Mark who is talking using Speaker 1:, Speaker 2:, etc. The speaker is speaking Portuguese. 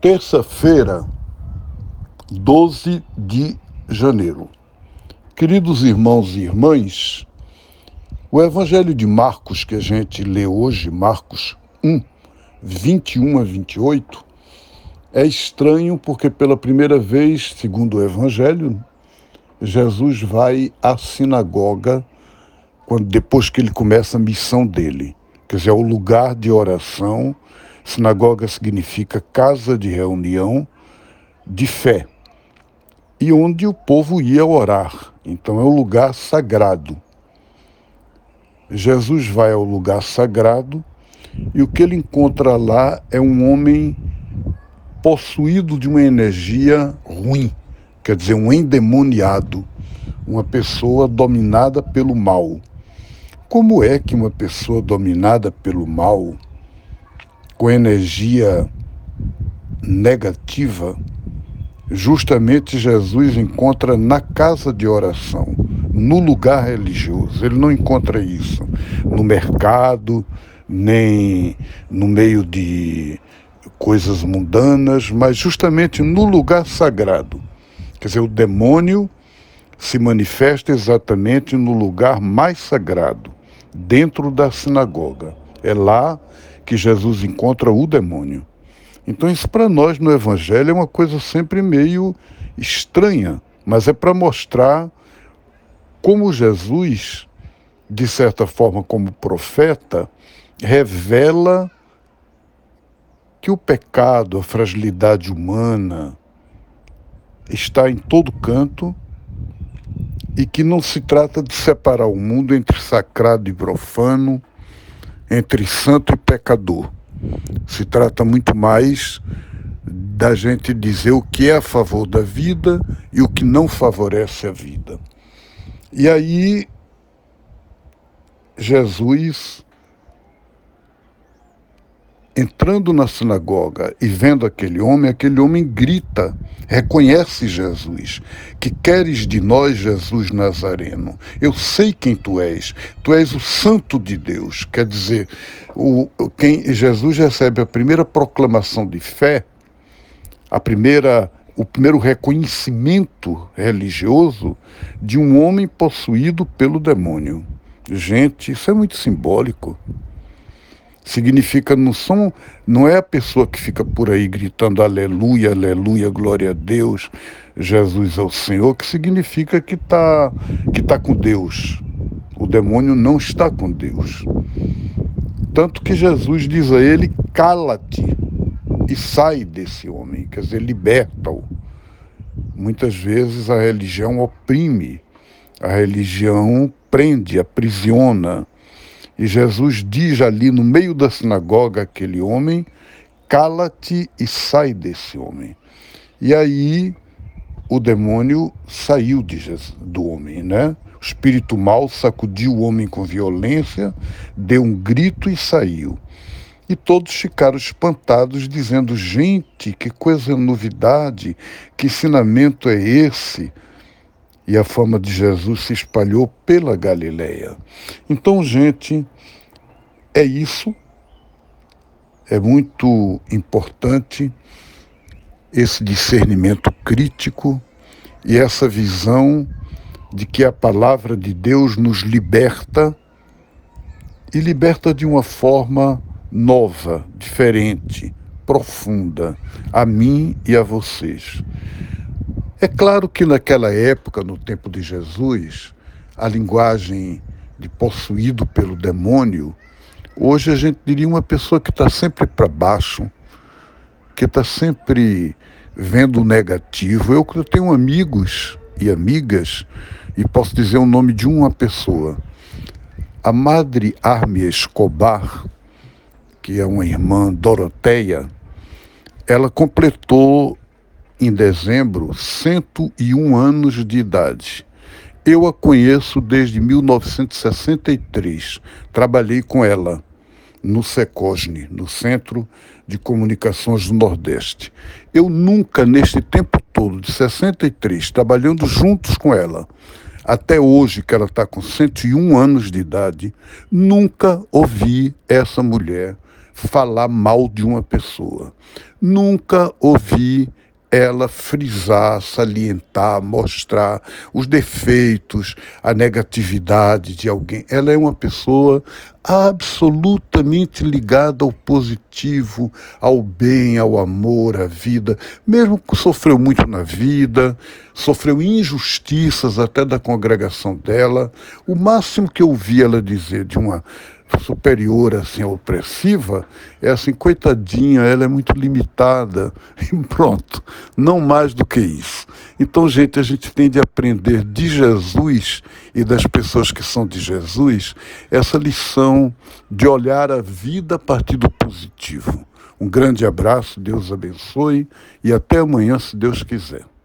Speaker 1: terça-feira, 12 de janeiro. Queridos irmãos e irmãs, o Evangelho de Marcos que a gente lê hoje, Marcos 1, 21 a 28, é estranho porque pela primeira vez, segundo o Evangelho, Jesus vai à sinagoga quando depois que ele começa a missão dele, quer dizer, é o lugar de oração Sinagoga significa casa de reunião de fé e onde o povo ia orar. Então é um lugar sagrado. Jesus vai ao lugar sagrado e o que ele encontra lá é um homem possuído de uma energia ruim, quer dizer, um endemoniado, uma pessoa dominada pelo mal. Como é que uma pessoa dominada pelo mal com energia negativa, justamente Jesus encontra na casa de oração, no lugar religioso. Ele não encontra isso no mercado, nem no meio de coisas mundanas, mas justamente no lugar sagrado. Quer dizer, o demônio se manifesta exatamente no lugar mais sagrado, dentro da sinagoga. É lá que Jesus encontra o demônio. Então, isso para nós no Evangelho é uma coisa sempre meio estranha, mas é para mostrar como Jesus, de certa forma, como profeta, revela que o pecado, a fragilidade humana, está em todo canto e que não se trata de separar o mundo entre sacrado e profano, entre santo e pecador. Se trata muito mais da gente dizer o que é a favor da vida e o que não favorece a vida. E aí, Jesus entrando na sinagoga e vendo aquele homem, aquele homem grita, reconhece Jesus. Que queres de nós, Jesus Nazareno? Eu sei quem tu és. Tu és o Santo de Deus. Quer dizer, o, quem Jesus recebe a primeira proclamação de fé, a primeira o primeiro reconhecimento religioso de um homem possuído pelo demônio. Gente, isso é muito simbólico. Significa não são, não é a pessoa que fica por aí gritando aleluia, aleluia, glória a Deus, Jesus é o Senhor, que significa que está que tá com Deus. O demônio não está com Deus. Tanto que Jesus diz a ele: cala-te e sai desse homem, quer dizer, liberta-o. Muitas vezes a religião oprime, a religião prende, aprisiona e Jesus diz ali no meio da sinagoga aquele homem: cala-te e sai desse homem. E aí o demônio saiu de Jesus, do homem, né? O espírito mal sacudiu o homem com violência, deu um grito e saiu. E todos ficaram espantados, dizendo: Gente, que coisa novidade, que ensinamento é esse? E a fama de Jesus se espalhou pela Galileia. Então, gente, é isso. É muito importante esse discernimento crítico e essa visão de que a palavra de Deus nos liberta e liberta de uma forma nova, diferente, profunda, a mim e a vocês. É claro que naquela época, no tempo de Jesus, a linguagem de possuído pelo demônio, hoje a gente diria uma pessoa que está sempre para baixo, que está sempre vendo o negativo. Eu, eu tenho amigos e amigas, e posso dizer o nome de uma pessoa. A Madre Armia Escobar, que é uma irmã Doroteia, ela completou em dezembro 101 anos de idade. Eu a conheço desde 1963. Trabalhei com ela no SECOSNE, no Centro de Comunicações do Nordeste. Eu nunca, neste tempo todo, de 63, trabalhando juntos com ela, até hoje, que ela está com 101 anos de idade, nunca ouvi essa mulher falar mal de uma pessoa. Nunca ouvi ela frisar, salientar, mostrar os defeitos, a negatividade de alguém. Ela é uma pessoa absolutamente ligada ao positivo, ao bem, ao amor, à vida. Mesmo que sofreu muito na vida, sofreu injustiças até da congregação dela, o máximo que eu ouvi ela dizer de uma superior, assim, opressiva, é assim, coitadinha, ela é muito limitada, e pronto, não mais do que isso. Então, gente, a gente tem de aprender de Jesus e das pessoas que são de Jesus essa lição de olhar a vida a partir do positivo. Um grande abraço, Deus abençoe e até amanhã, se Deus quiser.